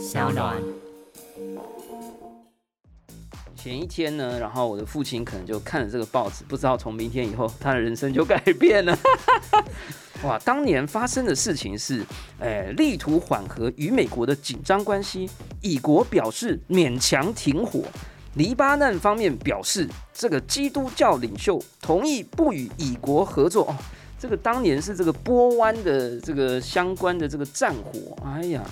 小暖。前一天呢，然后我的父亲可能就看了这个报纸，不知道从明天以后他的人生就改变了。哇，当年发生的事情是，呃，力图缓和与美国的紧张关系，以国表示勉强停火。黎巴嫩方面表示，这个基督教领袖同意不与以国合作。哦，这个当年是这个波湾的这个相关的这个战火。哎呀。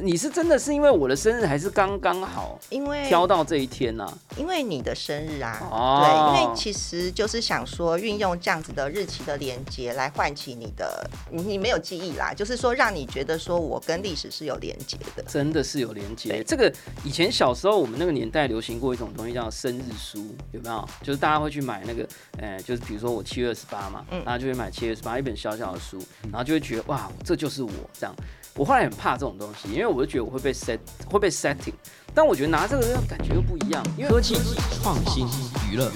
你是真的是因为我的生日，还是刚刚好？因为挑到这一天呢？因为你的生日啊，哦对，因为其实就是想说运用这样子的日期的连接来唤起你的，你你没有记忆啦，就是说让你觉得说我跟历史是有连接的，真的是有连接。这个以前小时候我们那个年代流行过一种东西叫生日书，有没有？就是大家会去买那个，呃，就是比如说我七月二十八嘛，然后就会买七月二十八一本小小的书，然后就会觉得哇，这就是我这样。我后来很怕这种东西，因为我就觉得我会被 set 会被 setting，但我觉得拿这个感觉又不一样。科技、创新、娱乐，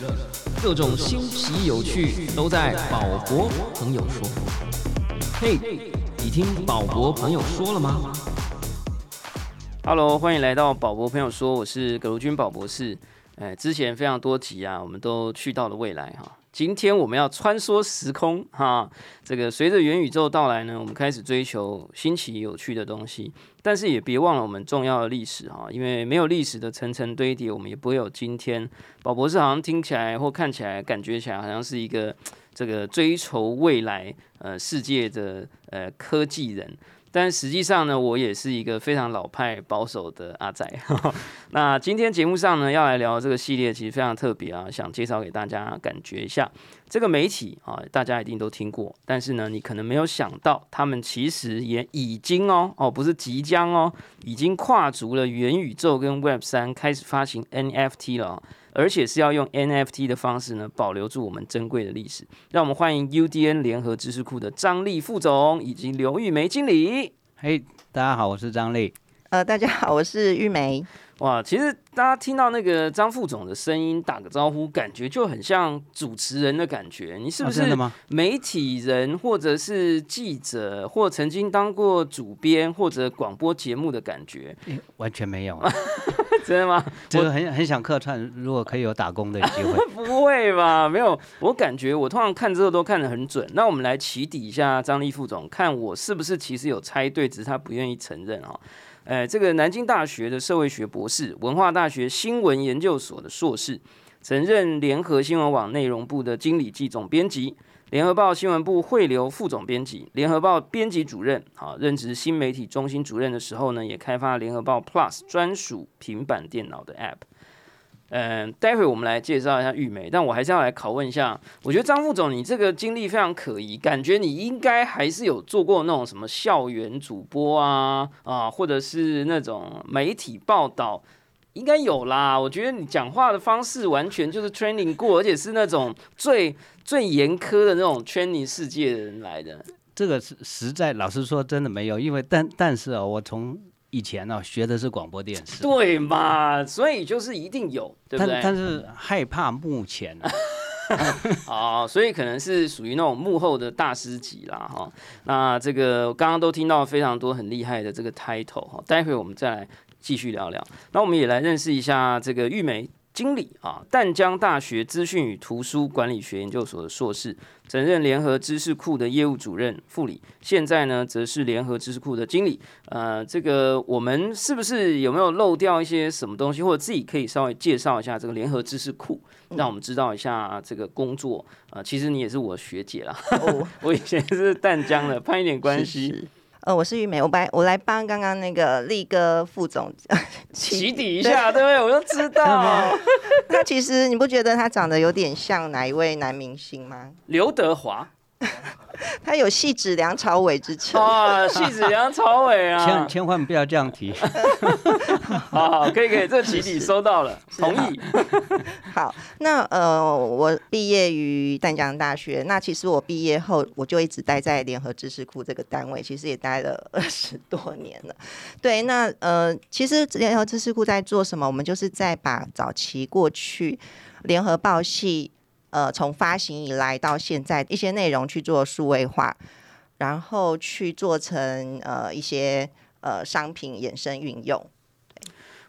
各种新奇有趣都在宝博朋友说。嘿，你听宝博朋友说了吗？Hello，欢迎来到宝博朋友说，我是葛如君宝博士。哎，之前非常多集啊，我们都去到了未来哈。今天我们要穿梭时空哈，这个随着元宇宙到来呢，我们开始追求新奇有趣的东西，但是也别忘了我们重要的历史哈，因为没有历史的层层堆叠，我们也不会有今天。宝博士好像听起来或看起来、感觉起来好像是一个这个追求未来呃世界的呃科技人。但实际上呢，我也是一个非常老派保守的阿仔。那今天节目上呢，要来聊这个系列，其实非常特别啊，想介绍给大家感觉一下。这个媒体啊，大家一定都听过，但是呢，你可能没有想到，他们其实也已经哦哦，不是即将哦，已经跨足了元宇宙跟 Web 三，开始发行 NFT 了。而且是要用 NFT 的方式呢，保留住我们珍贵的历史。让我们欢迎 UDN 联合知识库的张力副总以及刘玉梅经理。嘿，大家好，我是张力。呃，大家好，我是玉梅。哇，其实大家听到那个张副总的声音打个招呼，感觉就很像主持人的感觉。你是不是媒体人，或者是记者，或曾经当过主编或者广播节目的感觉？完全没有，真的吗？我很很想客串，如果可以有打工的机会。不会吧？没有，我感觉我通常看这个都看得很准。那我们来起底一下张力副总，看我是不是其实有猜对，只是他不愿意承认啊。哎，这个南京大学的社会学博士，文化大学新闻研究所的硕士，曾任联合新闻网内容部的经理暨总编辑，联合报新闻部汇流副总编辑，联合报编辑主任。啊，任职新媒体中心主任的时候呢，也开发联合报 Plus 专属平板电脑的 App。嗯，待会我们来介绍一下玉梅，但我还是要来拷问一下。我觉得张副总，你这个经历非常可疑，感觉你应该还是有做过那种什么校园主播啊啊，或者是那种媒体报道，应该有啦。我觉得你讲话的方式完全就是 training 过，而且是那种最最严苛的那种 training 世界的人来的。这个是实在，老实说，真的没有，因为但但是啊，我从以前呢，学的是广播电视，对嘛？所以就是一定有，对不对？但是害怕目前，啊，所以可能是属于那种幕后的大师级啦，哈。那这个刚刚都听到非常多很厉害的这个 title 哈，待会我们再来继续聊聊。那我们也来认识一下这个玉梅。经理啊，淡江大学资讯与图书管理学研究所的硕士，曾任联合知识库的业务主任、副理，现在呢则是联合知识库的经理。呃，这个我们是不是有没有漏掉一些什么东西，或者自己可以稍微介绍一下这个联合知识库，让我们知道一下这个工作？呃，其实你也是我学姐啦，我以前是淡江的，攀一点关系。呃，我是玉梅，我来我来帮刚刚那个力哥副总起底 一下，对不对？我就知 道，那其实你不觉得他长得有点像哪一位男明星吗？刘德华。他有戏指梁朝伟之称啊，戏指梁朝伟啊，千千万不要这样提。好，可以可以，这起底收到了，同意。好，那呃，我毕业于淡江大学，那其实我毕业后我就一直待在联合知识库这个单位，其实也待了二十多年了。对，那呃，其实联合知识库在做什么？我们就是在把早期过去联合报系。呃，从发行以来到现在，一些内容去做数位化，然后去做成呃一些呃商品衍生运用。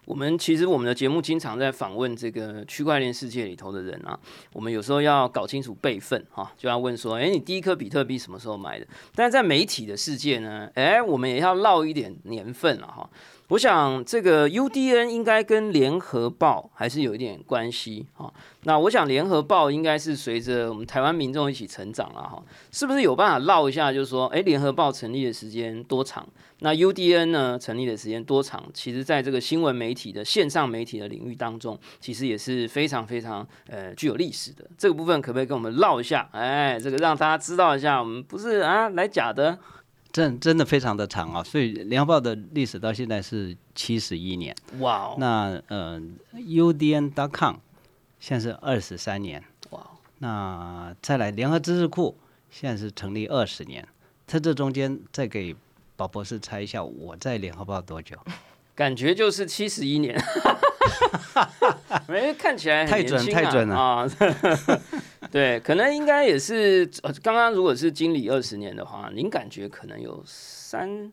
我们其实我们的节目经常在访问这个区块链世界里头的人啊，我们有时候要搞清楚辈分哈，就要问说，哎，你第一颗比特币什么时候买的？但是在媒体的世界呢，哎，我们也要唠一点年份了哈。我想这个 UDN 应该跟联合报还是有一点关系哈。那我想联合报应该是随着我们台湾民众一起成长了哈，是不是有办法唠一下？就是说，哎，联合报成立的时间多长？那 UDN 呢成立的时间多长？其实，在这个新闻媒体的线上媒体的领域当中，其实也是非常非常呃具有历史的。这个部分可不可以跟我们唠一下？哎，这个让大家知道一下，我们不是啊来假的。真真的非常的长啊，所以联合报的历史到现在是七十一年。哇哦！那呃，UDN.com 现在是二十三年。哇哦！那再来联合知识库现在是成立二十年，在这中间再给宝博士猜一下，我在联合报多久？感觉就是七十一年。没 看起来太准太准了啊！对，可能应该也是刚刚，如果是经理二十年的话，您感觉可能有三，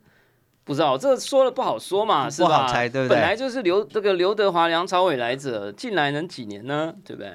不知道这说了不好说嘛，是吧？猜对不对？本来就是刘这个刘德华、梁朝伟来者，进来能几年呢？对不对？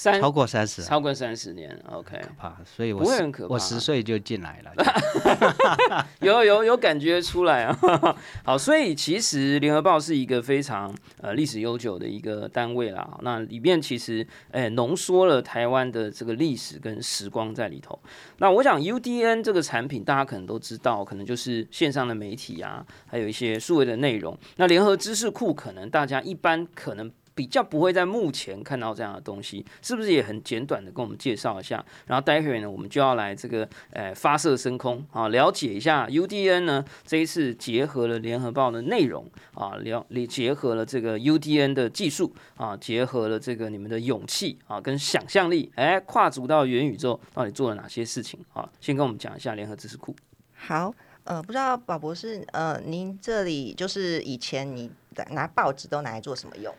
三超过三十，超过三十年，OK，可怕，所以我不会很可怕。我十岁就进来了，有有有感觉出来啊。好，所以其实联合报是一个非常呃历史悠久的一个单位啦。那里面其实哎浓缩了台湾的这个历史跟时光在里头。那我想 UDN 这个产品大家可能都知道，可能就是线上的媒体啊，还有一些数位的内容。那联合知识库可能大家一般可能。比较不会在目前看到这样的东西，是不是也很简短的跟我们介绍一下？然后待会呢，我们就要来这个呃发射升空啊，了解一下 UDN 呢这一次结合了联合报的内容啊，了结合了这个 UDN 的技术啊，结合了这个你们的勇气啊跟想象力，哎，跨足到元宇宙到底做了哪些事情啊？先跟我们讲一下联合知识库。好，呃，不知道宝博士，呃，您这里就是以前你拿报纸都拿来做什么用？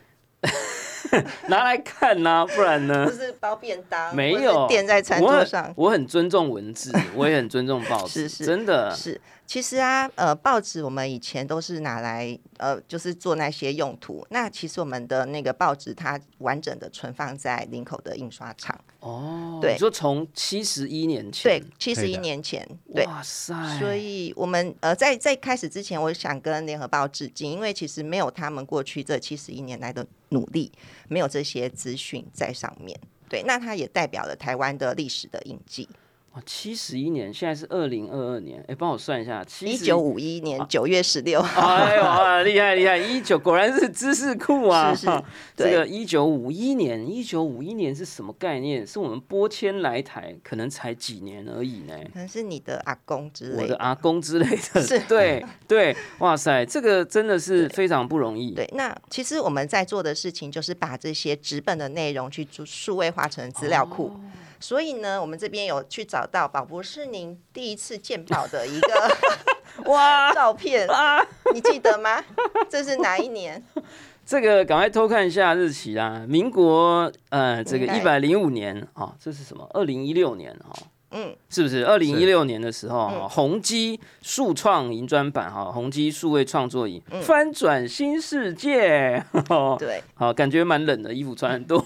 拿来看呐，不然呢？就是包便当，没有垫在餐桌上。我很尊重文字，我也很尊重报纸，是是，真的是。其实啊，呃，报纸我们以前都是拿来，呃，就是做那些用途。那其实我们的那个报纸，它完整的存放在林口的印刷厂。哦，对，你说从七十一年前，对，七十一年前，对，哇塞！所以我们呃，在在开始之前，我想跟联合报致敬，因为其实没有他们过去这七十一年来的努力，没有这些资讯在上面。对，那它也代表了台湾的历史的印记。七十一年，现在是二零二二年，哎，帮我算一下，一九五一年九月十六号，哎呦，厉害厉害，一九果然是知识库啊！是 是，这个一九五一年，一九五一年是什么概念？是我们播迁来台，可能才几年而已呢？可能是你的阿公之类，我的阿公之类的，是，对对，哇塞，这个真的是非常不容易。对，那其实我们在做的事情，就是把这些纸本的内容去数位化成资料库。所以呢，我们这边有去找到宝博士您第一次见报的一个 哇 照片啊，你记得吗？这是哪一年？这个赶快偷看一下日期啦，民国呃这个一百零五年啊，这是什么？二零一六年哈，嗯，是不是？二零一六年的时候，宏基数创银专版哈，宏基数位创作营翻转新世界，对，好，感觉蛮冷的，衣服穿很多。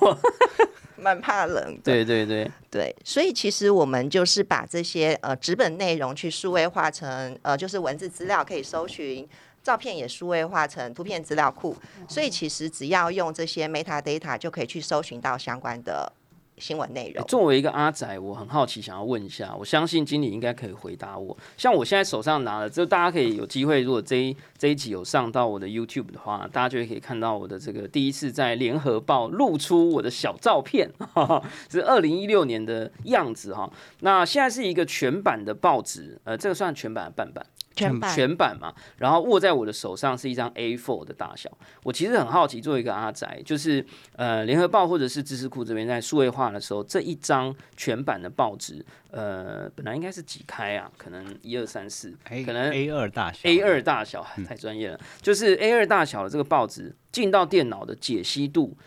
蛮怕冷，对对对对，所以其实我们就是把这些呃纸本内容去数位化成呃就是文字资料可以搜寻，照片也数位化成图片资料库，所以其实只要用这些 meta data 就可以去搜寻到相关的。新闻内容。作为一个阿仔，我很好奇，想要问一下，我相信经理应该可以回答我。像我现在手上拿的，就大家可以有机会，如果这一这一集有上到我的 YouTube 的话，大家就可以看到我的这个第一次在联合报露出我的小照片，是二零一六年的样子哈。那现在是一个全版的报纸，呃，这个算全版的半版。全版全版嘛，然后握在我的手上是一张 A4 的大小。我其实很好奇，作为一个阿宅，就是呃，联合报或者是知识库这边在数位化的时候，这一张全版的报纸，呃，本来应该是几开啊？可能一二三四，可能 A 二大小，A 二大小太专业了。就是 A 二大小的这个报纸进到电脑的解析度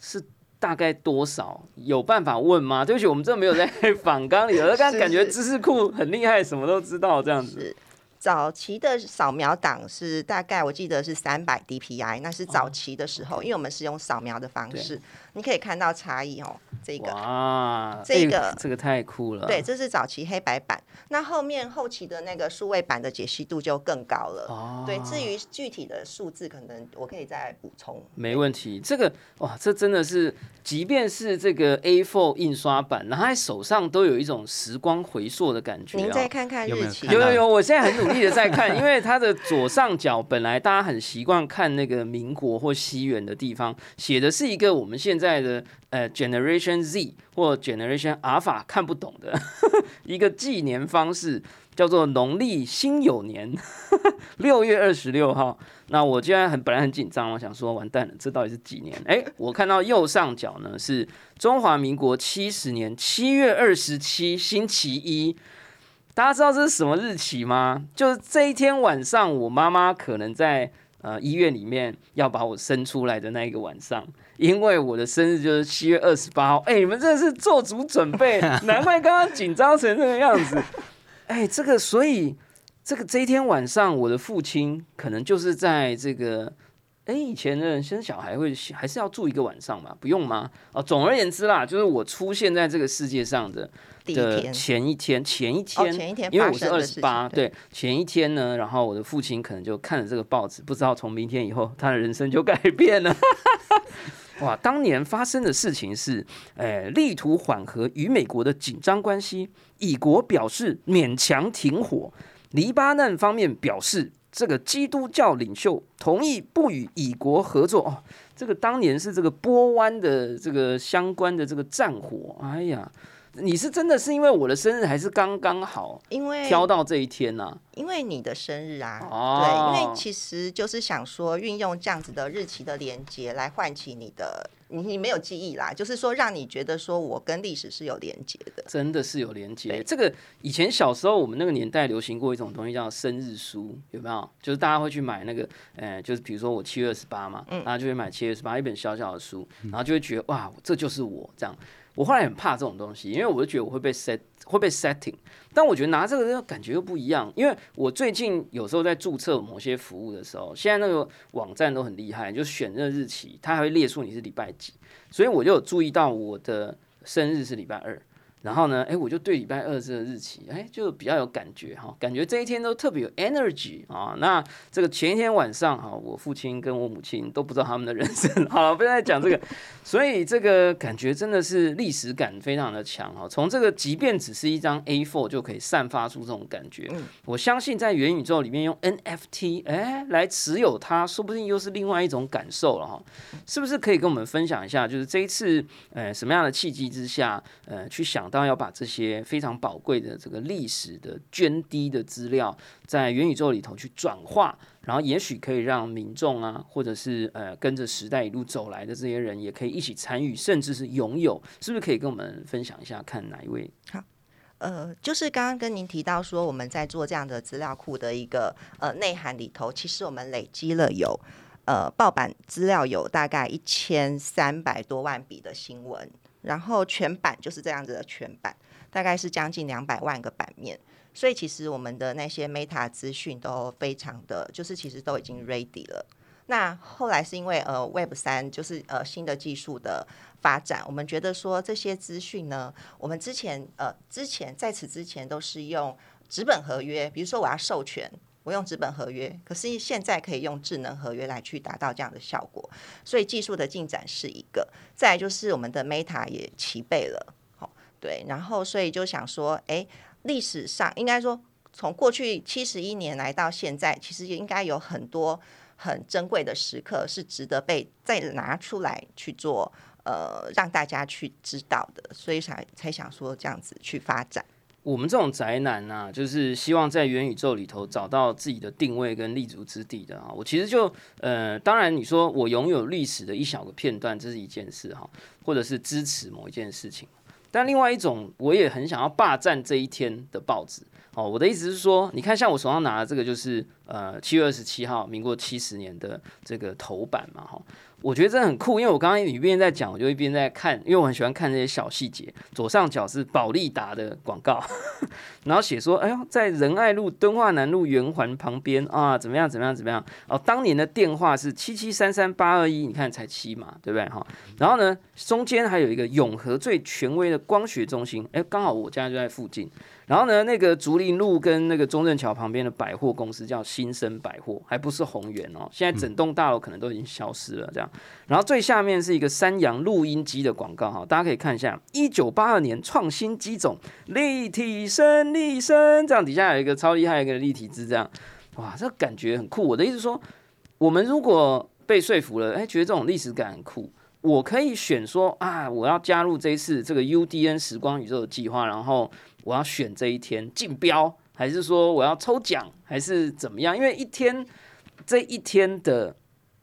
是大概多少？有办法问吗？对不起，我们这没有在 访纲里，我刚感觉知识库很厉害，什么都知道这样子。早期的扫描档是大概我记得是三百 DPI，那是早期的时候，因为我们是用扫描的方式，你可以看到差异哦。这个哇，这个这个太酷了。对，这是早期黑白版，那后面后期的那个数位版的解析度就更高了。哦，对，至于具体的数字，可能我可以再补充。没问题，这个哇，这真的是，即便是这个 A4 印刷版，拿在手上都有一种时光回溯的感觉。您再看看日期，有有有，我现在很努力的在看，因为它的左上角本来大家很习惯看那个民国或西元的地方，写的是一个我们现在的。呃，Generation Z 或 Generation Alpha 看不懂的 一个纪年方式，叫做农历辛酉年 六月二十六号。那我今天很本来很紧张，我想说完蛋了，这到底是几年？哎，我看到右上角呢是中华民国七十年七月二十七星期一。大家知道这是什么日期吗？就是这一天晚上，我妈妈可能在呃医院里面要把我生出来的那一个晚上。因为我的生日就是七月二十八号，哎，你们真的是做足准备，难怪刚刚紧张成这个样子。哎，这个，所以这个这一天晚上，我的父亲可能就是在这个，哎，以前的人生小孩会还是要住一个晚上嘛？不用吗？哦，总而言之啦，就是我出现在这个世界上的的前一天，前一天，前一天，因为我是二十八，对，前一天呢，然后我的父亲可能就看了这个报纸，不知道从明天以后他的人生就改变了。哇，当年发生的事情是，诶，力图缓和与美国的紧张关系，以国表示勉强停火。黎巴嫩方面表示，这个基督教领袖同意不与以国合作。哦，这个当年是这个波湾的这个相关的这个战火。哎呀。你是真的是因为我的生日，还是刚刚好？因为挑到这一天呢？因为你的生日啊，对，因为其实就是想说，运用这样子的日期的连接来唤起你的，你你没有记忆啦，就是说让你觉得说我跟历史是有连接的，真的是有连接。这个以前小时候我们那个年代流行过一种东西叫生日书，有没有？就是大家会去买那个，呃，就是比如说我七月二十八嘛，然后就会买七月二十八一本小小的书，然后就会觉得哇，这就是我这样。我后来很怕这种东西，因为我就觉得我会被 set 会被 setting，但我觉得拿这个感觉又不一样，因为我最近有时候在注册某些服务的时候，现在那个网站都很厉害，就选那日期，它还会列出你是礼拜几，所以我就有注意到我的生日是礼拜二。然后呢，哎，我就对礼拜二这个日期，哎，就比较有感觉哈，感觉这一天都特别有 energy 啊。那这个前一天晚上哈，我父亲跟我母亲都不知道他们的人生，好了，不要再讲这个。所以这个感觉真的是历史感非常的强哈。从这个即便只是一张 A4 就可以散发出这种感觉，我相信在元宇宙里面用 NFT 哎来持有它，说不定又是另外一种感受了哈。是不是可以跟我们分享一下，就是这一次呃什么样的契机之下呃去想到。当然要把这些非常宝贵的这个历史的涓滴的资料，在元宇宙里头去转化，然后也许可以让民众啊，或者是呃跟着时代一路走来的这些人，也可以一起参与，甚至是拥有，是不是可以跟我们分享一下？看哪一位？好，呃，就是刚刚跟您提到说，我们在做这样的资料库的一个呃内涵里头，其实我们累积了有呃报版资料有大概一千三百多万笔的新闻。然后全版就是这样子的全版，大概是将近两百万个版面，所以其实我们的那些 Meta 资讯都非常的，就是其实都已经 ready 了。那后来是因为呃 Web 三就是呃新的技术的发展，我们觉得说这些资讯呢，我们之前呃之前在此之前都是用纸本合约，比如说我要授权。我用纸本合约，可是现在可以用智能合约来去达到这样的效果，所以技术的进展是一个。再就是我们的 Meta 也齐备了，好对，然后所以就想说，哎，历史上应该说从过去七十一年来到现在，其实应该有很多很珍贵的时刻是值得被再拿出来去做，呃，让大家去知道的，所以才才想说这样子去发展。我们这种宅男啊，就是希望在元宇宙里头找到自己的定位跟立足之地的啊。我其实就呃，当然你说我拥有历史的一小个片段，这是一件事哈，或者是支持某一件事情。但另外一种，我也很想要霸占这一天的报纸哦。我的意思是说，你看像我手上拿的这个，就是呃七月二十七号，民国七十年的这个头版嘛，哈。我觉得这很酷，因为我刚刚一边在讲，我就一边在看，因为我很喜欢看这些小细节。左上角是保利达的广告，然后写说：“哎呦，在仁爱路敦化南路圆环旁边啊，怎么样？怎么样？怎么样？哦，当年的电话是七七三三八二一，你看才七嘛，对不对？哈。然后呢，中间还有一个永和最权威的光学中心，哎，刚好我家就在附近。”然后呢，那个竹林路跟那个中正桥旁边的百货公司叫新生百货，还不是宏源哦。现在整栋大楼可能都已经消失了。这样，然后最下面是一个三洋录音机的广告哈，大家可以看一下，一九八二年创新机种，立体声，立声，这样底下有一个超厉害一个立体字，这样，哇，这感觉很酷。我的意思说，我们如果被说服了，哎，觉得这种历史感很酷。我可以选说啊，我要加入这一次这个 UDN 时光宇宙的计划，然后我要选这一天竞标，还是说我要抽奖，还是怎么样？因为一天这一天的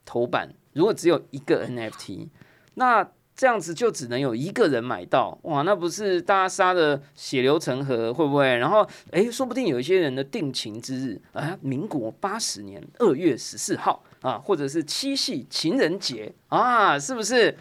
头版如果只有一个 NFT，那这样子就只能有一个人买到，哇，那不是大家杀的血流成河，会不会？然后诶，说不定有一些人的定情之日，啊，民国八十年二月十四号。啊，或者是七夕情人节啊，是不是？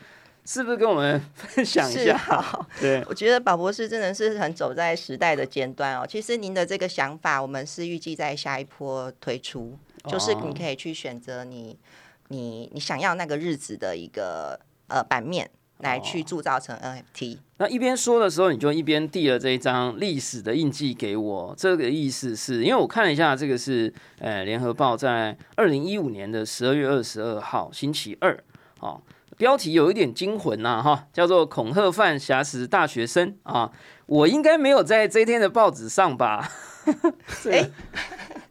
是不是跟我们分享一下？好，对，我觉得宝博士真的是很走在时代的尖端哦。其实您的这个想法，我们是预计在下一波推出，就是你可以去选择你你你想要那个日子的一个呃版面。来去铸造成 NFT。那一边说的时候，你就一边递了这一张历史的印记给我。这个意思是因为我看了一下，这个是呃联合报在二零一五年的十二月二十二号星期二，哦，标题有一点惊魂呐，哈，叫做“恐吓犯挟持大学生”啊，我应该没有在这天的报纸上吧？哎，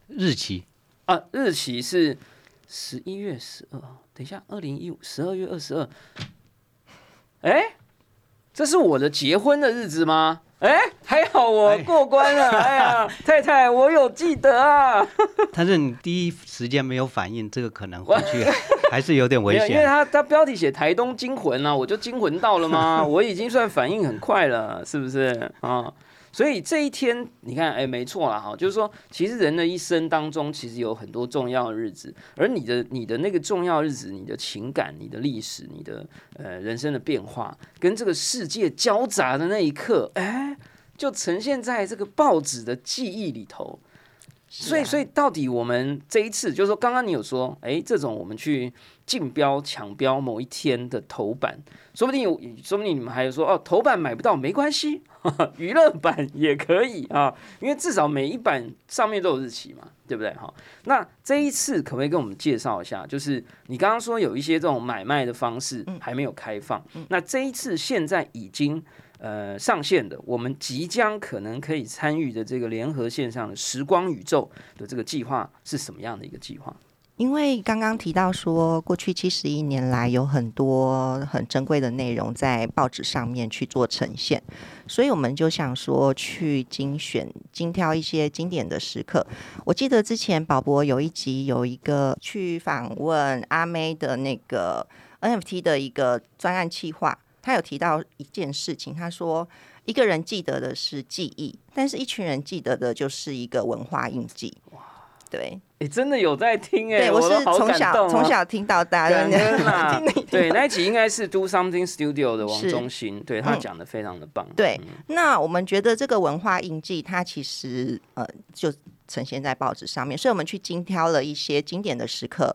日期啊，日期是十一月十二。等一下，二零一五十二月二十二。哎，这是我的结婚的日子吗？哎，还好我过关了。哎呀，太太，我有记得啊。但是你第一时间没有反应，这个可能回去 还是有点危险。因为他他标题写台东惊魂啊，我就惊魂到了吗？我已经算反应很快了，是不是啊？所以这一天，你看，哎，没错啦，哈，就是说，其实人的一生当中，其实有很多重要的日子，而你的你的那个重要日子，你的情感、你的历史、你的呃人生的变化，跟这个世界交杂的那一刻，哎，就呈现在这个报纸的记忆里头。所以，所以到底我们这一次，就是说，刚刚你有说，哎，这种我们去竞标抢标某一天的头版，说不定有，说不定你们还有说，哦，头版买不到没关系，娱乐版也可以啊，因为至少每一版上面都有日期嘛，对不对？哈，那这一次可不可以跟我们介绍一下？就是你刚刚说有一些这种买卖的方式还没有开放，那这一次现在已经。呃，上线的，我们即将可能可以参与的这个联合线上的时光宇宙的这个计划是什么样的一个计划？因为刚刚提到说，过去七十一年来有很多很珍贵的内容在报纸上面去做呈现，所以我们就想说去精选、精挑一些经典的时刻。我记得之前宝博有一集有一个去访问阿妹的那个 NFT 的一个专案计划。他有提到一件事情，他说一个人记得的是记忆，但是一群人记得的就是一个文化印记。哇，对，你真的有在听哎，对我是从小从小听到大，真的。对，那一集应该是 Do Something Studio 的王中心，对他讲的非常的棒。对，那我们觉得这个文化印记，它其实呃就呈现在报纸上面，所以我们去精挑了一些经典的时刻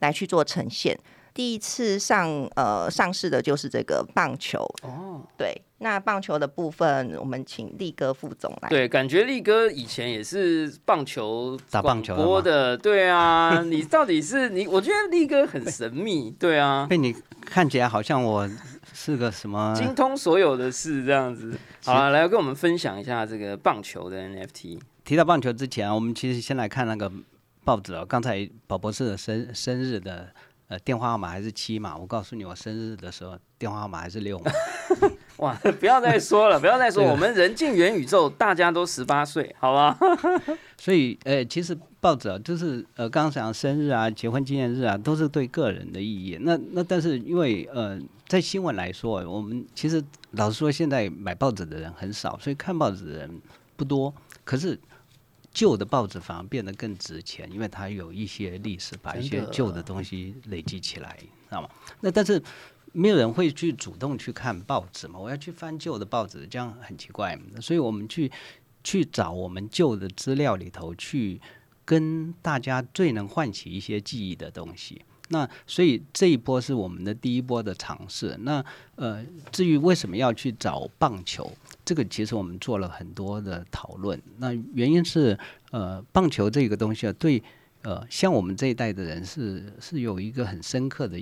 来去做呈现。第一次上呃上市的就是这个棒球哦，对，那棒球的部分我们请力哥副总来。对，感觉力哥以前也是棒球打棒球播的，对啊，你到底是你？我觉得力哥很神秘，对啊，被你看起来好像我是个什么精通所有的事这样子。好了，来跟我们分享一下这个棒球的 NFT。提到棒球之前，我们其实先来看那个报纸哦。刚才宝博士的生生日的。呃，电话号码还是七码？我告诉你，我生日的时候电话号码还是六码。哇，不要再说了，不要再说，我们人进元宇宙，大家都十八岁，好吧？所以，呃，其实报纸啊，就是呃，刚刚讲生日啊、结婚纪念日啊，都是对个人的意义。那那但是因为呃，在新闻来说，我们其实老实说，现在买报纸的人很少，所以看报纸的人不多。可是旧的报纸反而变得更值钱，因为它有一些历史，把一些旧的东西累积起来，知道吗？那但是没有人会去主动去看报纸嘛？我要去翻旧的报纸，这样很奇怪。所以我们去去找我们旧的资料里头去跟大家最能唤起一些记忆的东西。那所以这一波是我们的第一波的尝试。那呃，至于为什么要去找棒球，这个其实我们做了很多的讨论。那原因是呃，棒球这个东西啊，对呃，像我们这一代的人是是有一个很深刻的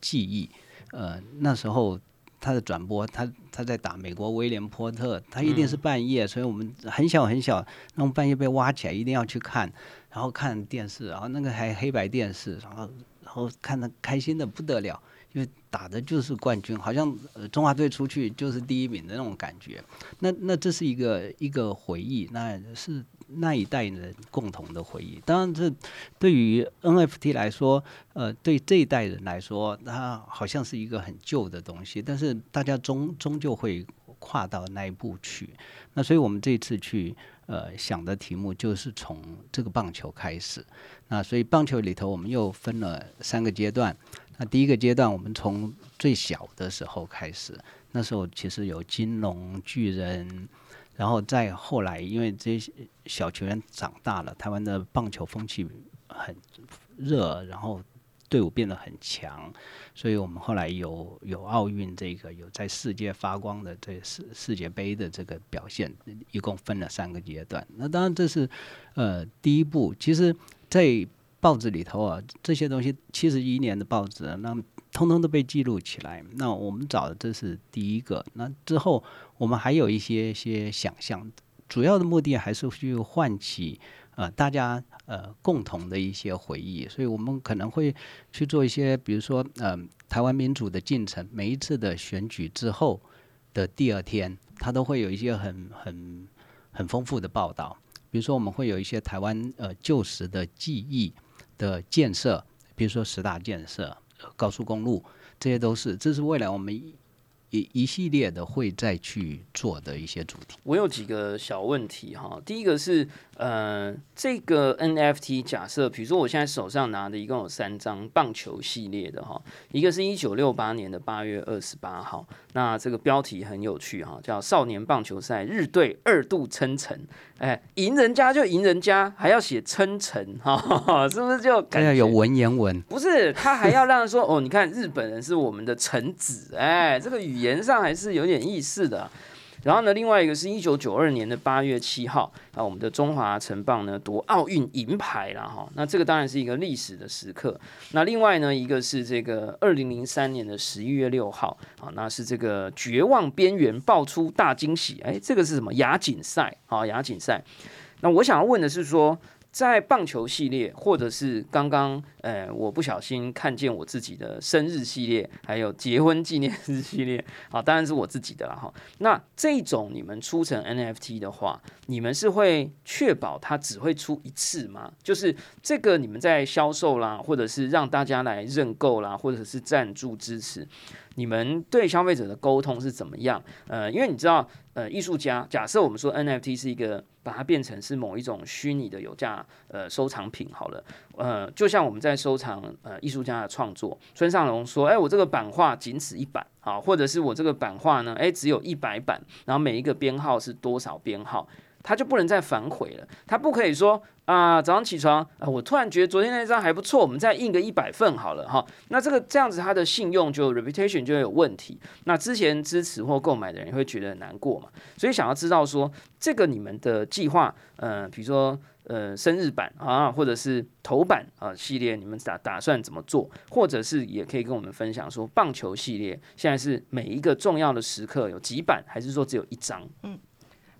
记忆。呃，那时候他的转播，他他在打美国威廉波特，他一定是半夜，所以我们很小很小，那种半夜被挖起来，一定要去看，然后看电视，然后那个还黑白电视，然后。然后看他开心的不得了，因为打的就是冠军，好像呃中华队出去就是第一名的那种感觉。那那这是一个一个回忆，那是那一代人共同的回忆。当然，这对于 NFT 来说，呃，对这一代人来说，它好像是一个很旧的东西，但是大家终终究会跨到那一步去。那所以我们这次去。呃，想的题目就是从这个棒球开始，那所以棒球里头我们又分了三个阶段。那第一个阶段，我们从最小的时候开始，那时候其实有金龙、巨人，然后再后来，因为这些小球员长大了，台湾的棒球风气很热，然后。队伍变得很强，所以我们后来有有奥运这个有在世界发光的这世世界杯的这个表现，一共分了三个阶段。那当然这是呃第一步。其实，在报纸里头啊，这些东西七十一年的报纸，那通通都被记录起来。那我们找的这是第一个。那之后我们还有一些些想象，主要的目的还是去唤起。呃，大家呃共同的一些回忆，所以我们可能会去做一些，比如说，呃，台湾民主的进程，每一次的选举之后的第二天，它都会有一些很很很丰富的报道。比如说，我们会有一些台湾呃旧时的记忆的建设，比如说十大建设、高速公路，这些都是，这是未来我们。一一系列的会再去做的一些主题。我有几个小问题哈，第一个是呃，这个 NFT 假设，比如说我现在手上拿的一共有三张棒球系列的哈，一个是一九六八年的八月二十八号，那这个标题很有趣哈，叫少年棒球赛日队二度称臣，哎，赢人家就赢人家，还要写称臣哈，是不是就感觉有文言文？不是，他还要让说哦，你看日本人是我们的臣子，哎，这个语。言上还是有点意思的，然后呢，另外一个是一九九二年的八月七号啊，我们的中华城棒呢夺奥运银牌了哈，那这个当然是一个历史的时刻。那另外呢，一个是这个二零零三年的十一月六号啊，那是这个绝望边缘爆出大惊喜，哎，这个是什么亚锦赛啊？亚锦赛。那我想要问的是说。在棒球系列，或者是刚刚，呃，我不小心看见我自己的生日系列，还有结婚纪念日系列，啊，当然是我自己的了哈。那这种你们出成 NFT 的话，你们是会确保它只会出一次吗？就是这个你们在销售啦，或者是让大家来认购啦，或者是赞助支持。你们对消费者的沟通是怎么样？呃，因为你知道，呃，艺术家假设我们说 NFT 是一个，把它变成是某一种虚拟的有价呃收藏品好了，呃，就像我们在收藏呃艺术家的创作，村上龙说，哎，我这个版画仅此一版啊，或者是我这个版画呢，哎，只有一百版，然后每一个编号是多少编号。他就不能再反悔了，他不可以说啊，早上起床啊，我突然觉得昨天那张还不错，我们再印个一百份好了哈。那这个这样子，他的信用就 reputation 就会有问题。那之前支持或购买的人会觉得难过嘛。所以想要知道说，这个你们的计划，呃，比如说呃生日版啊，或者是头版啊系列，你们打打算怎么做？或者是也可以跟我们分享说，棒球系列现在是每一个重要的时刻有几版，还是说只有一张？嗯。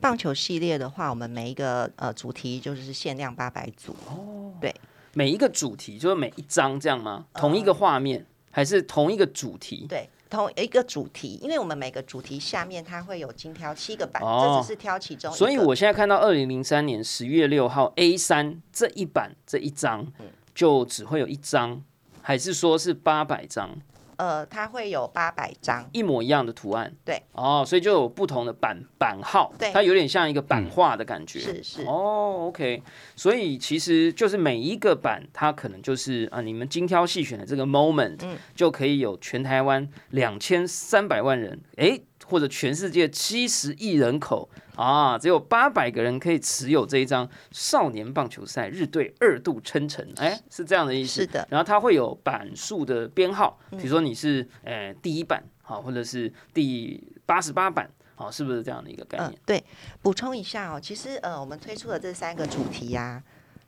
棒球系列的话，我们每一个呃主题就是限量八百组哦。对，每一个主题就是每一张这样吗？同一个画面还是同一个主题？对，同一个主题，因为我们每个主题下面它会有精挑七个版，这只是挑其中。所以我现在看到二零零三年十月六号 A 三这一版这一张，就只会有一张，还是说是八百张？呃，它会有八百张，一模一样的图案。对，哦，所以就有不同的版版号，对。它有点像一个版画的感觉。是是。哦，OK，所以其实就是每一个版，它可能就是啊，你们精挑细选的这个 moment，嗯。就可以有全台湾两千三百万人，诶，或者全世界七十亿人口啊，只有八百个人可以持有这一张少年棒球赛日队二度称臣，哎，是这样的意思。是的然后它会有版数的编号，比如说你是呃第一版，好，或者是第八十八版，好，是不是这样的一个概嗯、念？对，补充一下哦，其实呃，我们推出的这三个主题呀、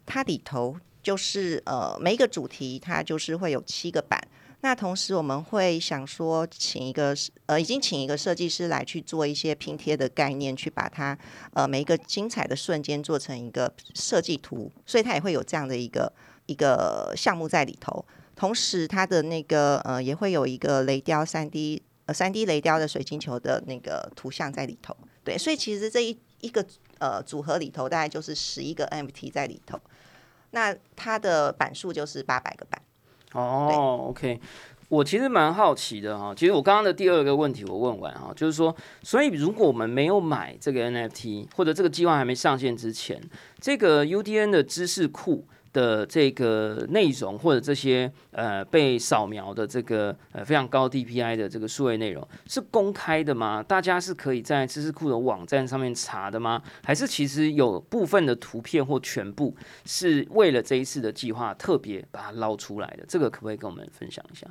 它里头就是呃，每一个主题它就是会有七个版。那同时我们会想说，请一个呃，已经请一个设计师来去做一些拼贴的概念，去把它呃每一个精彩的瞬间做成一个设计图，所以它也会有这样的一个一个项目在里头。同时，它的那个呃也会有一个雷雕三 D 呃三 D 雷雕的水晶球的那个图像在里头。对，所以其实这一一个呃组合里头大概就是十一个 NFT 在里头，那它的版数就是八百个版。哦，OK，我其实蛮好奇的哈。其实我刚刚的第二个问题我问完哈，就是说，所以如果我们没有买这个 NFT，或者这个计划还没上线之前，这个 UDN 的知识库。的这个内容或者这些呃被扫描的这个呃非常高 DPI 的这个数位内容是公开的吗？大家是可以在知识库的网站上面查的吗？还是其实有部分的图片或全部是为了这一次的计划特别把它捞出来的？这个可不可以跟我们分享一下？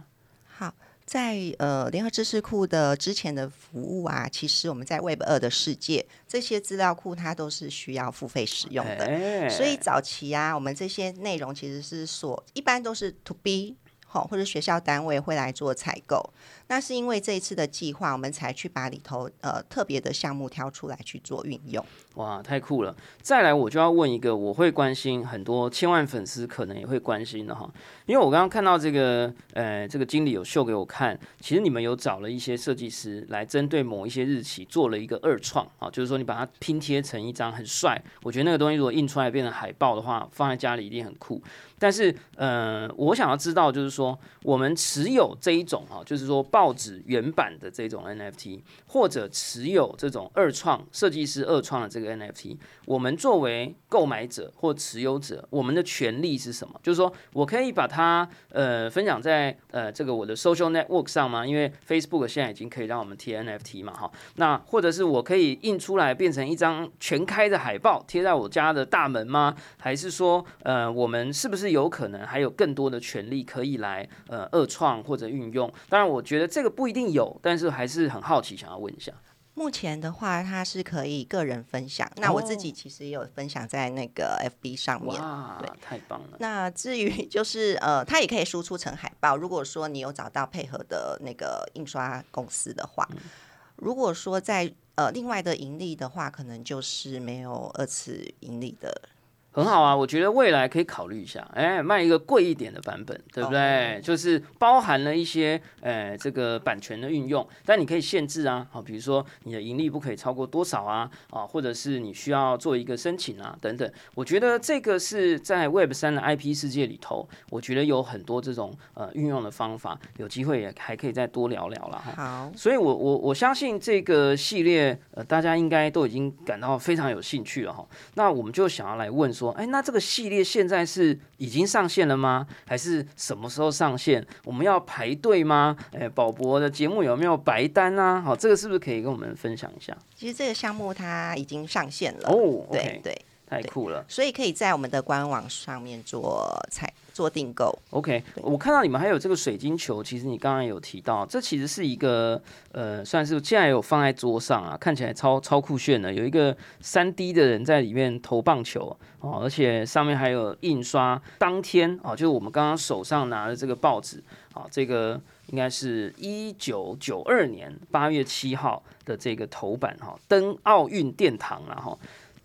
好，在呃联合知识库的之前的服务啊，其实我们在 Web 二的世界，这些资料库它都是需要付费使用的。哎所以早期啊，我们这些内容其实是所一般都是 To B 好，或者学校单位会来做采购。那是因为这一次的计划，我们才去把里头呃特别的项目挑出来去做运用。哇，太酷了！再来，我就要问一个我会关心很多千万粉丝可能也会关心的哈，因为我刚刚看到这个呃这个经理有秀给我看，其实你们有找了一些设计师来针对某一些日期做了一个二创啊，就是说你把它拼贴成一张很帅，我觉得那个东西如果印出来变成海报的话，放在家里一定很酷。但是呃，我想要知道就是说，我们持有这一种哈，就是说报纸原版的这种 NFT，或者持有这种二创设计师二创的这个 NFT，我们作为购买者或持有者，我们的权利是什么？就是说我可以把它呃分享在呃这个我的 social network 上吗？因为 Facebook 现在已经可以让我们贴 NFT 嘛，哈，那或者是我可以印出来变成一张全开的海报贴在我家的大门吗？还是说呃我们是不是有可能还有更多的权利可以来呃二创或者运用？当然，我觉得这个不一定有，但是还是很好奇，想要问一下。目前的话，它是可以个人分享。那我自己其实也有分享在那个 FB 上面。哇对，太棒了！那至于 就是呃，它也可以输出成海报。如果说你有找到配合的那个印刷公司的话，如果说在呃另外的盈利的话，可能就是没有二次盈利的。很好啊，我觉得未来可以考虑一下，哎，卖一个贵一点的版本，对不对？就是包含了一些呃这个版权的运用，但你可以限制啊，好，比如说你的盈利不可以超过多少啊，啊，或者是你需要做一个申请啊，等等。我觉得这个是在 Web 三的 IP 世界里头，我觉得有很多这种呃运用的方法，有机会也还可以再多聊聊了哈。好，所以我，我我相信这个系列，呃，大家应该都已经感到非常有兴趣了哈。那我们就想要来问说，哎，那这个系列现在是已经上线了吗？还是什么时候上线？我们要排队吗？哎，宝博的节目有没有白单啊？好，这个是不是可以跟我们分享一下？其实这个项目它已经上线了。哦对对，太酷了。所以可以在我们的官网上面做采做订购。OK，我看到你们还有这个水晶球，其实你刚刚有提到，这其实是一个呃，算是现在有放在桌上啊，看起来超超酷炫的，有一个三 D 的人在里面投棒球哦，而且上面还有印刷当天哦，就是我们刚刚手上拿的这个报纸啊，这个应该是一九九二年八月七号的这个头版哈，登奥运殿堂了哈。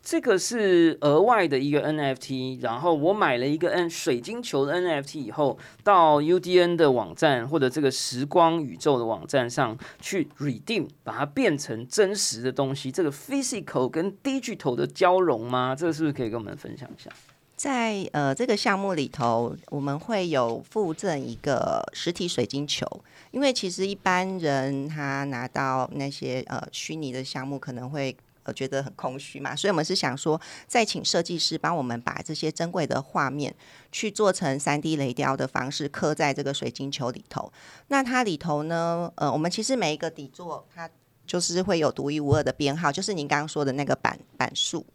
这个是额外的一个 NFT，然后我买了一个 N 水晶球的 NFT 以后，到 UDN 的网站或者这个时光宇宙的网站上去 redeem，把它变成真实的东西。这个 physical 跟 digital 的交融吗？这个是不是可以跟我们分享一下？在呃这个项目里头，我们会有附赠一个实体水晶球，因为其实一般人他拿到那些呃虚拟的项目，可能会呃觉得很空虚嘛，所以我们是想说，再请设计师帮我们把这些珍贵的画面去做成三 D 雷雕的方式，刻在这个水晶球里头。那它里头呢，呃，我们其实每一个底座它就是会有独一无二的编号，就是您刚刚说的那个板板数。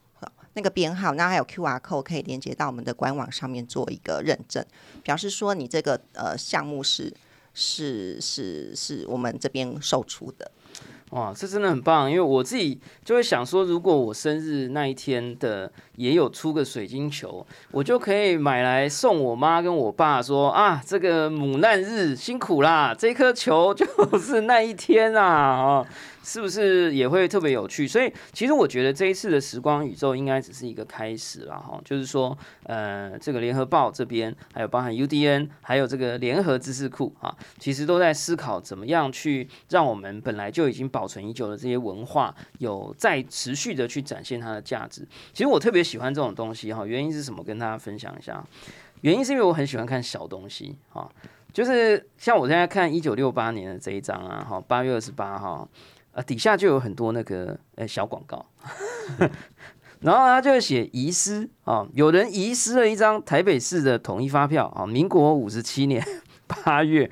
那个编号，那还有 Q R code 可以连接到我们的官网上面做一个认证，表示说你这个呃项目是是是是我们这边售出的。哇，这真的很棒！因为我自己就会想说，如果我生日那一天的也有出个水晶球，我就可以买来送我妈跟我爸说啊，这个母难日辛苦啦，这颗球就是那一天啊啊。是不是也会特别有趣？所以其实我觉得这一次的时光宇宙应该只是一个开始了哈。就是说，呃，这个联合报这边，还有包含 UDN，还有这个联合知识库啊，其实都在思考怎么样去让我们本来就已经保存已久的这些文化，有再持续的去展现它的价值。其实我特别喜欢这种东西哈，原因是什么？跟大家分享一下。原因是因为我很喜欢看小东西哈，就是像我现在看一九六八年的这一张啊，哈，八月二十八号。啊，底下就有很多那个呃小广告，然后他就会写遗失啊，有人遗失了一张台北市的统一发票啊，民国五十七年八月。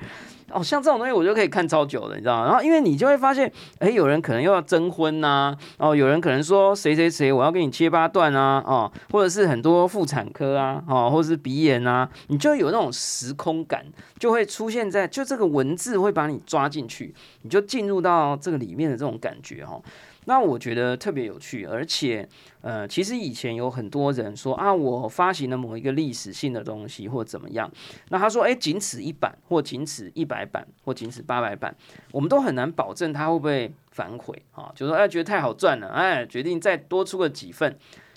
哦，像这种东西我就可以看超久的，你知道吗？然后因为你就会发现，哎，有人可能又要征婚呐，哦，有人可能说谁谁谁我要跟你切八段啊，哦，或者是很多妇产科啊，哦，或者是鼻炎啊，你就有那种时空感，就会出现在就这个文字会把你抓进去，你就进入到这个里面的这种感觉哦。那我觉得特别有趣，而且，呃，其实以前有很多人说啊，我发行了某一个历史性的东西或怎么样，那他说，哎，仅此一版，或仅此一百版，或仅此八百版，我们都很难保证他会不会反悔啊，就说哎，觉得太好赚了，哎，决定再多出个几份。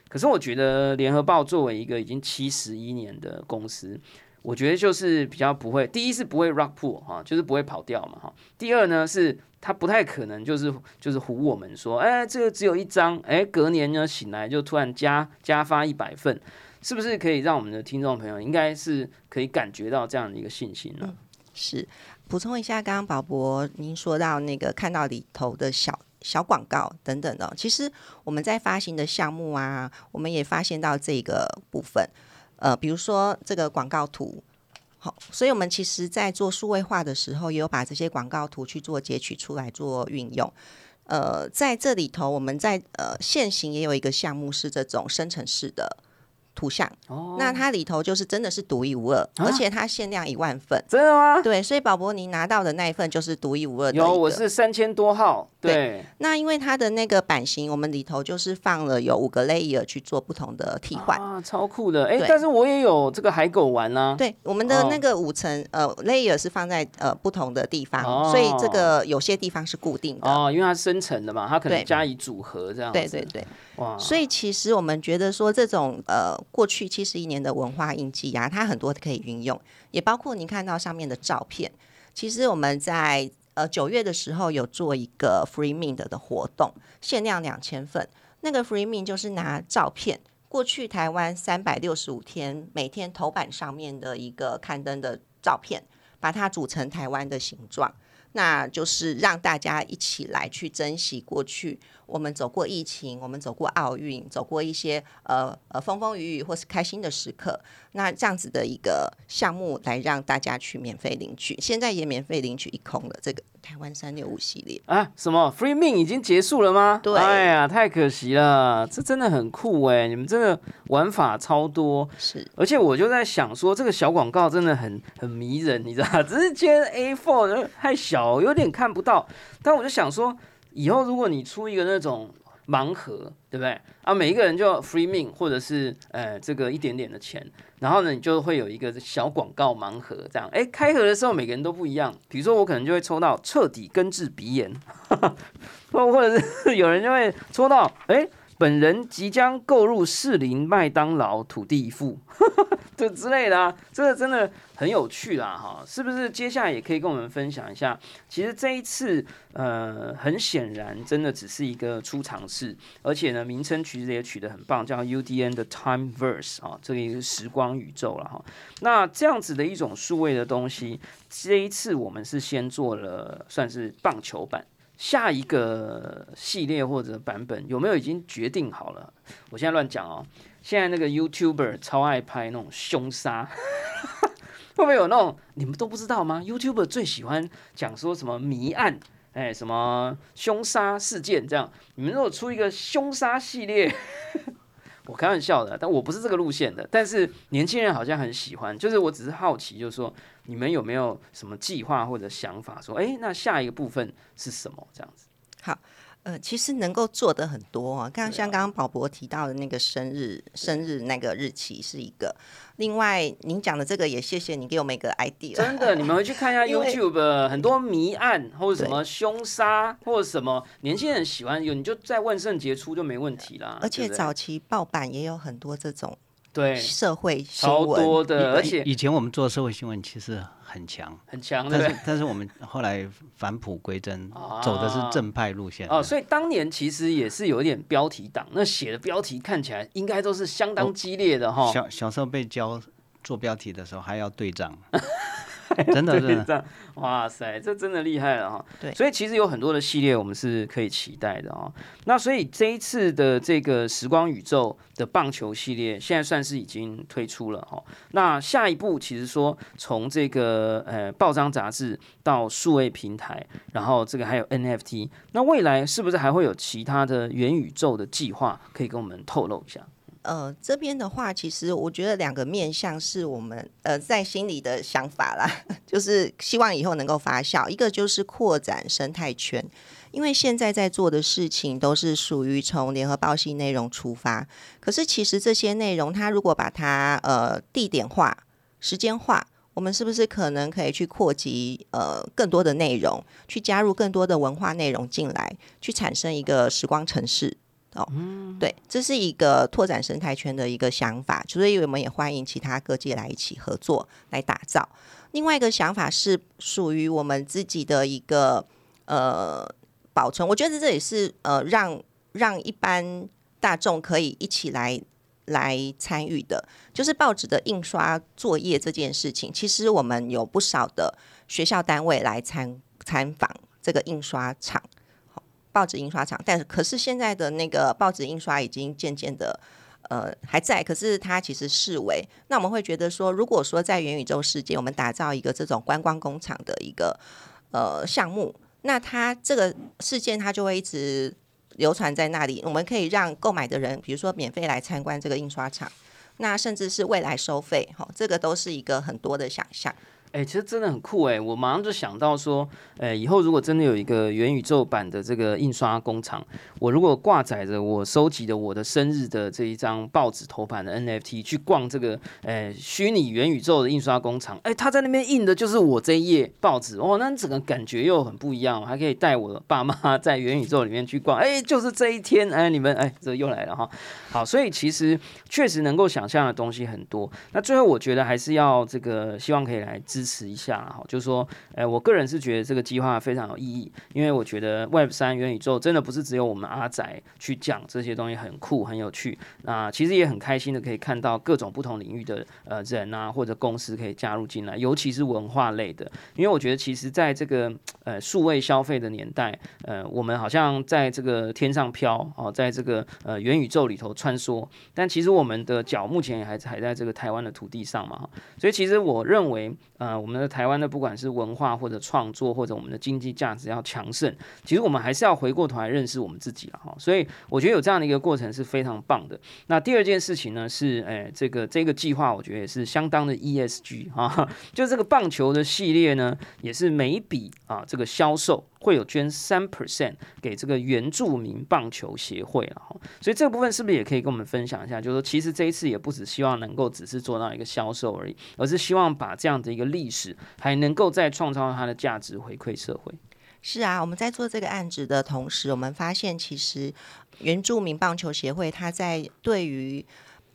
可是我觉得联合报作为一个已经七十一年的公司。我觉得就是比较不会，第一是不会 rock pool 哈，就是不会跑掉嘛哈。第二呢是他不太可能就是就是唬我们说，哎，这个只有一张，哎，隔年呢醒来就突然加加发一百份，是不是可以让我们的听众朋友应该是可以感觉到这样的一个信心呢？是补充一下，刚刚宝博您说到那个看到里头的小小广告等等的，其实我们在发行的项目啊，我们也发现到这个部分。呃，比如说这个广告图，好，所以我们其实在做数位化的时候，也有把这些广告图去做截取出来做运用。呃，在这里头，我们在呃现行也有一个项目是这种生成式的。图像哦，那它里头就是真的是独一无二，而且它限量一万份，真的吗？对，所以宝博你拿到的那一份就是独一无二的。有，我是三千多号。对，那因为它的那个版型，我们里头就是放了有五个 layer 去做不同的替换啊，超酷的。哎，但是我也有这个海狗玩呢。对，我们的那个五层呃 layer 是放在呃不同的地方，所以这个有些地方是固定的哦，因为它生成的嘛，它可能加以组合这样。对对对。哇所以其实我们觉得说，这种呃过去七十一年的文化印记呀，它很多可以运用，也包括您看到上面的照片。其实我们在呃九月的时候有做一个 free mind 的活动，限量两千份。那个 free mind 就是拿照片，过去台湾三百六十五天每天头版上面的一个刊登的照片，把它组成台湾的形状，那就是让大家一起来去珍惜过去。我们走过疫情，我们走过奥运，走过一些呃呃风风雨雨或是开心的时刻。那这样子的一个项目来让大家去免费领取，现在也免费领取一空了。这个台湾三六五系列啊，什么 Free Min 已经结束了吗？对，哎呀，太可惜了，这真的很酷哎！你们真的玩法超多，是。而且我就在想说，这个小广告真的很很迷人，你知道只是觉得 A4 太小，有点看不到。但我就想说。以后如果你出一个那种盲盒，对不对？啊，每一个人就 free min 或者是呃这个一点点的钱，然后呢，你就会有一个小广告盲盒，这样，哎，开盒的时候每个人都不一样。比如说我可能就会抽到彻底根治鼻炎，或 或者是有人就会抽到，哎，本人即将购入士林麦当劳土地一户，这之类的啊，这个真的。很有趣啦，哈，是不是？接下来也可以跟我们分享一下。其实这一次，呃，很显然，真的只是一个初尝试，而且呢，名称其实也取得很棒，叫 UDN 的 Time Verse 啊，这个一个时光宇宙了哈。那这样子的一种数位的东西，这一次我们是先做了算是棒球版，下一个系列或者版本有没有已经决定好了？我现在乱讲哦。现在那个 YouTuber 超爱拍那种凶杀。会不会有那种你们都不知道吗？YouTube 最喜欢讲说什么谜案，哎，什么凶杀事件这样。你们如果出一个凶杀系列，我开玩笑的，但我不是这个路线的。但是年轻人好像很喜欢，就是我只是好奇，就是说你们有没有什么计划或者想法？说，哎，那下一个部分是什么？这样子。好。呃，其实能够做的很多啊，刚像刚刚宝博提到的那个生日，生日那个日期是一个。另外，您讲的这个也谢谢你给我们一个 idea。真的，你们回去看一下 YouTube，很多谜案或者什么凶杀或者什么年轻人喜欢有，你就在万圣节出就没问题啦。而且早期报版也有很多这种。对社会新闻超多的，而且以前我们做社会新闻其实很强，很强，但是但是我们后来返璞归真，走的是正派路线。哦，所以当年其实也是有一点标题党，那写的标题看起来应该都是相当激烈的哈。小小时候被教做标题的时候还要对账。真的是这样，哇塞，这真的厉害了哈！对，所以其实有很多的系列我们是可以期待的哦。那所以这一次的这个时光宇宙的棒球系列，现在算是已经推出了哈。那下一步其实说从这个呃报章杂志到数位平台，然后这个还有 NFT，那未来是不是还会有其他的元宇宙的计划可以跟我们透露一下？呃，这边的话，其实我觉得两个面向是我们呃在心里的想法啦，就是希望以后能够发酵。一个就是扩展生态圈，因为现在在做的事情都是属于从联合报系内容出发，可是其实这些内容，它如果把它呃地点化、时间化，我们是不是可能可以去扩及呃更多的内容，去加入更多的文化内容进来，去产生一个时光城市？哦，对，这是一个拓展生态圈的一个想法，所以我们也欢迎其他各界来一起合作来打造。另外一个想法是属于我们自己的一个呃保存，我觉得这也是呃让让一般大众可以一起来来参与的，就是报纸的印刷作业这件事情。其实我们有不少的学校单位来参参访这个印刷厂。报纸印刷厂，但是可是现在的那个报纸印刷已经渐渐的呃还在，可是它其实视为那我们会觉得说，如果说在元宇宙世界，我们打造一个这种观光工厂的一个呃项目，那它这个事件它就会一直流传在那里。我们可以让购买的人，比如说免费来参观这个印刷厂，那甚至是未来收费，哈，这个都是一个很多的想象。哎，其实真的很酷哎！我马上就想到说，哎，以后如果真的有一个元宇宙版的这个印刷工厂，我如果挂载着我收集的我的生日的这一张报纸头版的 NFT 去逛这个，哎，虚拟元宇宙的印刷工厂，哎，他在那边印的就是我这一页报纸哦，那整个感觉又很不一样，还可以带我的爸妈 在元宇宙里面去逛，哎，就是这一天，哎，你们，哎，这又来了哈。好，所以其实确实能够想象的东西很多。那最后我觉得还是要这个，希望可以来支支持一下哈，就是说，哎，我个人是觉得这个计划非常有意义，因为我觉得 Web 三元宇宙真的不是只有我们阿仔去讲这些东西很酷很有趣。那其实也很开心的可以看到各种不同领域的呃人啊或者公司可以加入进来，尤其是文化类的，因为我觉得其实在这个呃数位消费的年代，呃，我们好像在这个天上飘哦，在这个呃元宇宙里头。穿梭，但其实我们的脚目前也还还在这个台湾的土地上嘛，所以其实我认为，呃，我们的台湾的不管是文化或者创作或者我们的经济价值要强盛，其实我们还是要回过头来认识我们自己了哈。所以我觉得有这样的一个过程是非常棒的。那第二件事情呢是，哎，这个这个计划我觉得也是相当的 ESG 哈，就这个棒球的系列呢，也是每一笔啊这个销售。会有捐三 percent 给这个原住民棒球协会了哈，所以这个部分是不是也可以跟我们分享一下？就是说，其实这一次也不只希望能够只是做到一个销售而已，而是希望把这样的一个历史还能够再创造它的价值回馈社会。是啊，我们在做这个案子的同时，我们发现其实原住民棒球协会它在对于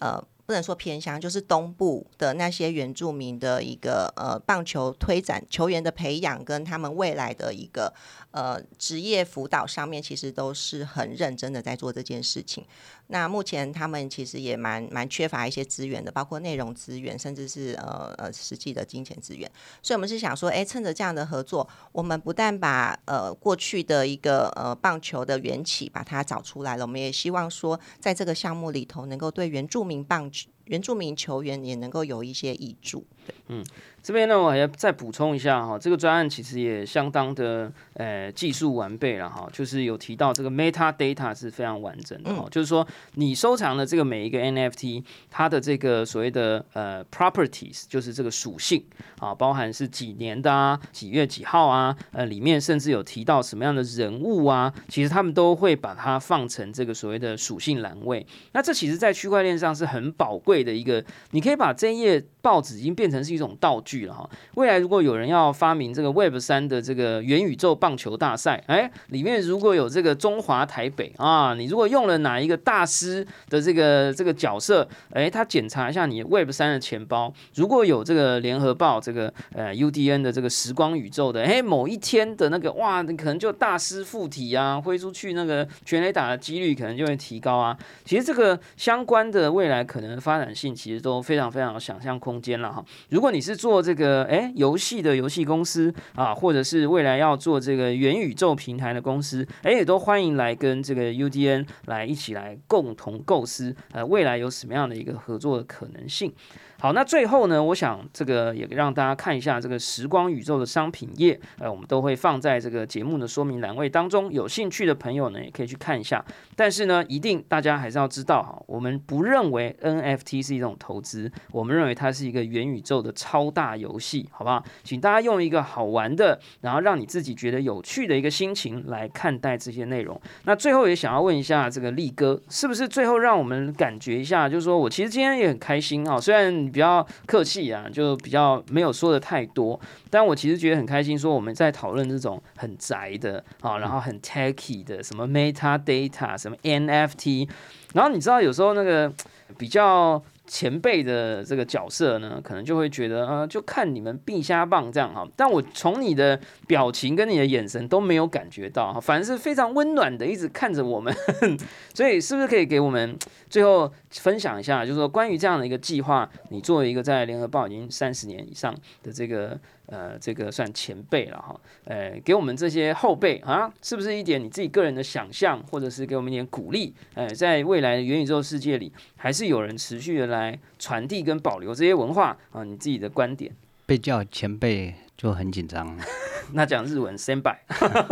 呃不能说偏乡，就是东部的那些原住民的一个呃棒球推展球员的培养跟他们未来的一个呃职业辅导上面，其实都是很认真的在做这件事情。那目前他们其实也蛮蛮缺乏一些资源的，包括内容资源，甚至是呃呃实际的金钱资源。所以，我们是想说，哎，趁着这样的合作，我们不但把呃过去的一个呃棒球的缘起把它找出来了，我们也希望说，在这个项目里头，能够对原住民棒球、原住民球员也能够有一些益助。嗯。这边呢，我还要再补充一下哈，这个专案其实也相当的呃技术完备了哈，就是有提到这个 meta data 是非常完整的哈，就是说你收藏的这个每一个 NFT，它的这个所谓的呃 properties，就是这个属性啊，包含是几年的啊，几月几号啊，呃，里面甚至有提到什么样的人物啊，其实他们都会把它放成这个所谓的属性栏位。那这其实在区块链上是很宝贵的一个，你可以把这一页报纸已经变成可能是一种道具。了哈，未来如果有人要发明这个 Web 三的这个元宇宙棒球大赛，哎，里面如果有这个中华台北啊，你如果用了哪一个大师的这个这个角色，哎，他检查一下你 Web 三的钱包，如果有这个联合报这个呃 UDN 的这个时光宇宙的，哎，某一天的那个哇，你可能就大师附体啊，挥出去那个全垒打的几率可能就会提高啊。其实这个相关的未来可能发展性其实都非常非常有想象空间了哈。如果你是做这个诶，游戏的游戏公司啊，或者是未来要做这个元宇宙平台的公司，诶，也都欢迎来跟这个 UDN 来一起来共同构思，呃，未来有什么样的一个合作的可能性。好，那最后呢，我想这个也让大家看一下这个时光宇宙的商品页，呃，我们都会放在这个节目的说明栏位当中，有兴趣的朋友呢也可以去看一下。但是呢，一定大家还是要知道哈，我们不认为 NFT 是一种投资，我们认为它是一个元宇宙的超大游戏，好不好？请大家用一个好玩的，然后让你自己觉得有趣的一个心情来看待这些内容。那最后也想要问一下这个力哥，是不是最后让我们感觉一下，就是说我其实今天也很开心啊，虽然。你比较客气啊，就比较没有说的太多，但我其实觉得很开心，说我们在讨论这种很宅的啊，然后很 techy 的，什么 meta data，什么 NFT，然后你知道有时候那个比较。前辈的这个角色呢，可能就会觉得，啊，就看你们必虾棒这样哈。但我从你的表情跟你的眼神都没有感觉到哈，反而是非常温暖的，一直看着我们。所以，是不是可以给我们最后分享一下，就是说关于这样的一个计划，你作为一个在联合报已经三十年以上的这个。呃，这个算前辈了哈，呃，给我们这些后辈啊，是不是一点你自己个人的想象，或者是给我们一点鼓励？呃，在未来的元宇宙世界里，还是有人持续的来传递跟保留这些文化啊？你自己的观点？被叫前辈就很紧张，那讲日文 “sen bai”。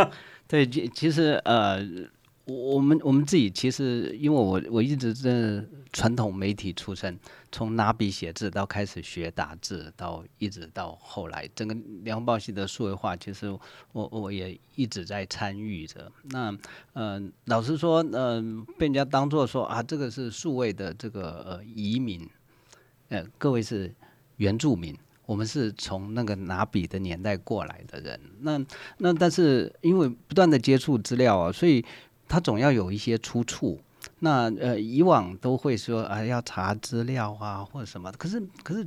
对，其其实呃。我们我们自己其实，因为我我一直在传统媒体出身，从拿笔写字到开始学打字，到一直到后来整个联合报系的数位化，其实我我也一直在参与着。那嗯，老实说，嗯，被人家当做说啊，这个是数位的这个呃移民，呃，各位是原住民，我们是从那个拿笔的年代过来的人。那那但是因为不断的接触资料啊，所以。他总要有一些出处，那呃以往都会说啊要查资料啊或者什么，可是可是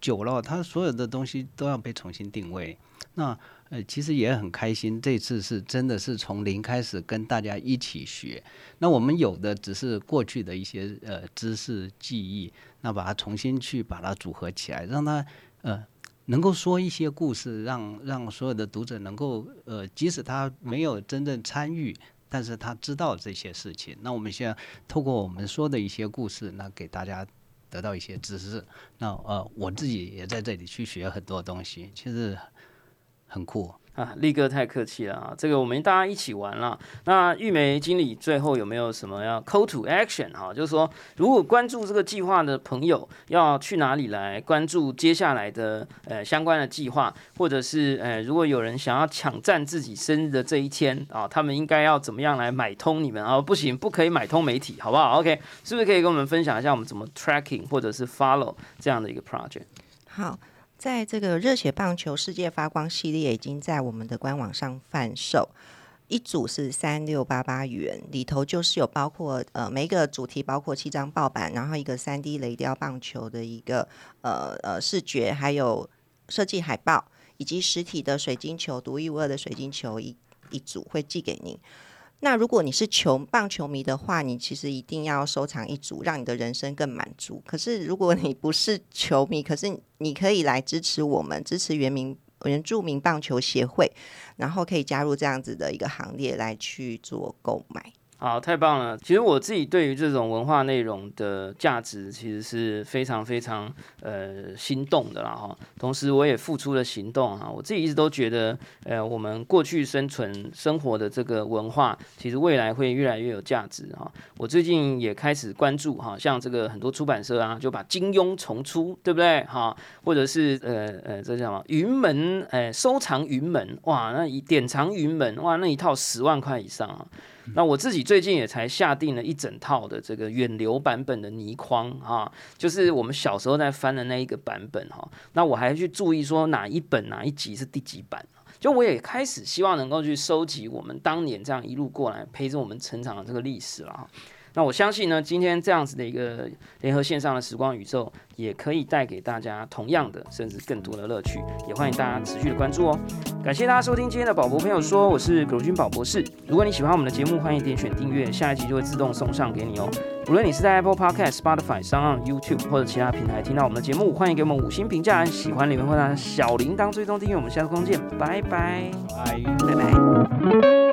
久了，他所有的东西都要被重新定位。那呃其实也很开心，这次是真的是从零开始跟大家一起学。那我们有的只是过去的一些呃知识记忆，那把它重新去把它组合起来，让它呃能够说一些故事，让让所有的读者能够呃即使他没有真正参与。但是他知道这些事情，那我们现在透过我们说的一些故事，那给大家得到一些知识。那呃，我自己也在这里去学很多东西，其实很酷。啊，力哥太客气了啊！这个我们大家一起玩了。那玉梅经理最后有没有什么要 call to action 哈？就是说，如果关注这个计划的朋友要去哪里来关注接下来的呃相关的计划，或者是呃如果有人想要抢占自己生日的这一天啊，他们应该要怎么样来买通你们啊？不行，不可以买通媒体，好不好？OK，是不是可以跟我们分享一下我们怎么 tracking 或者是 follow 这样的一个 project？好。在这个热血棒球世界发光系列已经在我们的官网上贩售。一组是三六八八元，里头就是有包括呃每一个主题包括七张报板，然后一个三 D 雷雕棒球的一个呃呃视觉，还有设计海报，以及实体的水晶球，独一无二的水晶球一一组会寄给您。那如果你是球棒球迷的话，你其实一定要收藏一组，让你的人生更满足。可是如果你不是球迷，可是你可以来支持我们，支持原名原住民棒球协会，然后可以加入这样子的一个行列来去做购买。好，太棒了！其实我自己对于这种文化内容的价值，其实是非常非常呃心动的啦哈。同时，我也付出了行动哈。我自己一直都觉得，呃，我们过去生存生活的这个文化，其实未来会越来越有价值哈。我最近也开始关注哈，像这个很多出版社啊，就把金庸重出，对不对哈？或者是呃呃，这叫什么云门？哎，收藏云门哇，那一典藏云门哇，那一套十万块以上啊。那我自己最近也才下定了一整套的这个远流版本的泥框啊，就是我们小时候在翻的那一个版本哈。那我还去注意说哪一本哪一集是第几版，就我也开始希望能够去收集我们当年这样一路过来陪着我们成长的这个历史了哈。那我相信呢，今天这样子的一个联合线上的时光宇宙，也可以带给大家同样的甚至更多的乐趣。也欢迎大家持续的关注哦。感谢大家收听今天的宝博朋友说，我是葛如君宝博士。如果你喜欢我们的节目，欢迎点选订阅，下一集就会自动送上给你哦。无论你是在 Apple Podcast、Spotify、上 YouTube 或者其他平台听到我们的节目，欢迎给我们五星评价，喜欢里面或者小铃铛追踪订阅。我们下次空见，拜拜，拜拜拜。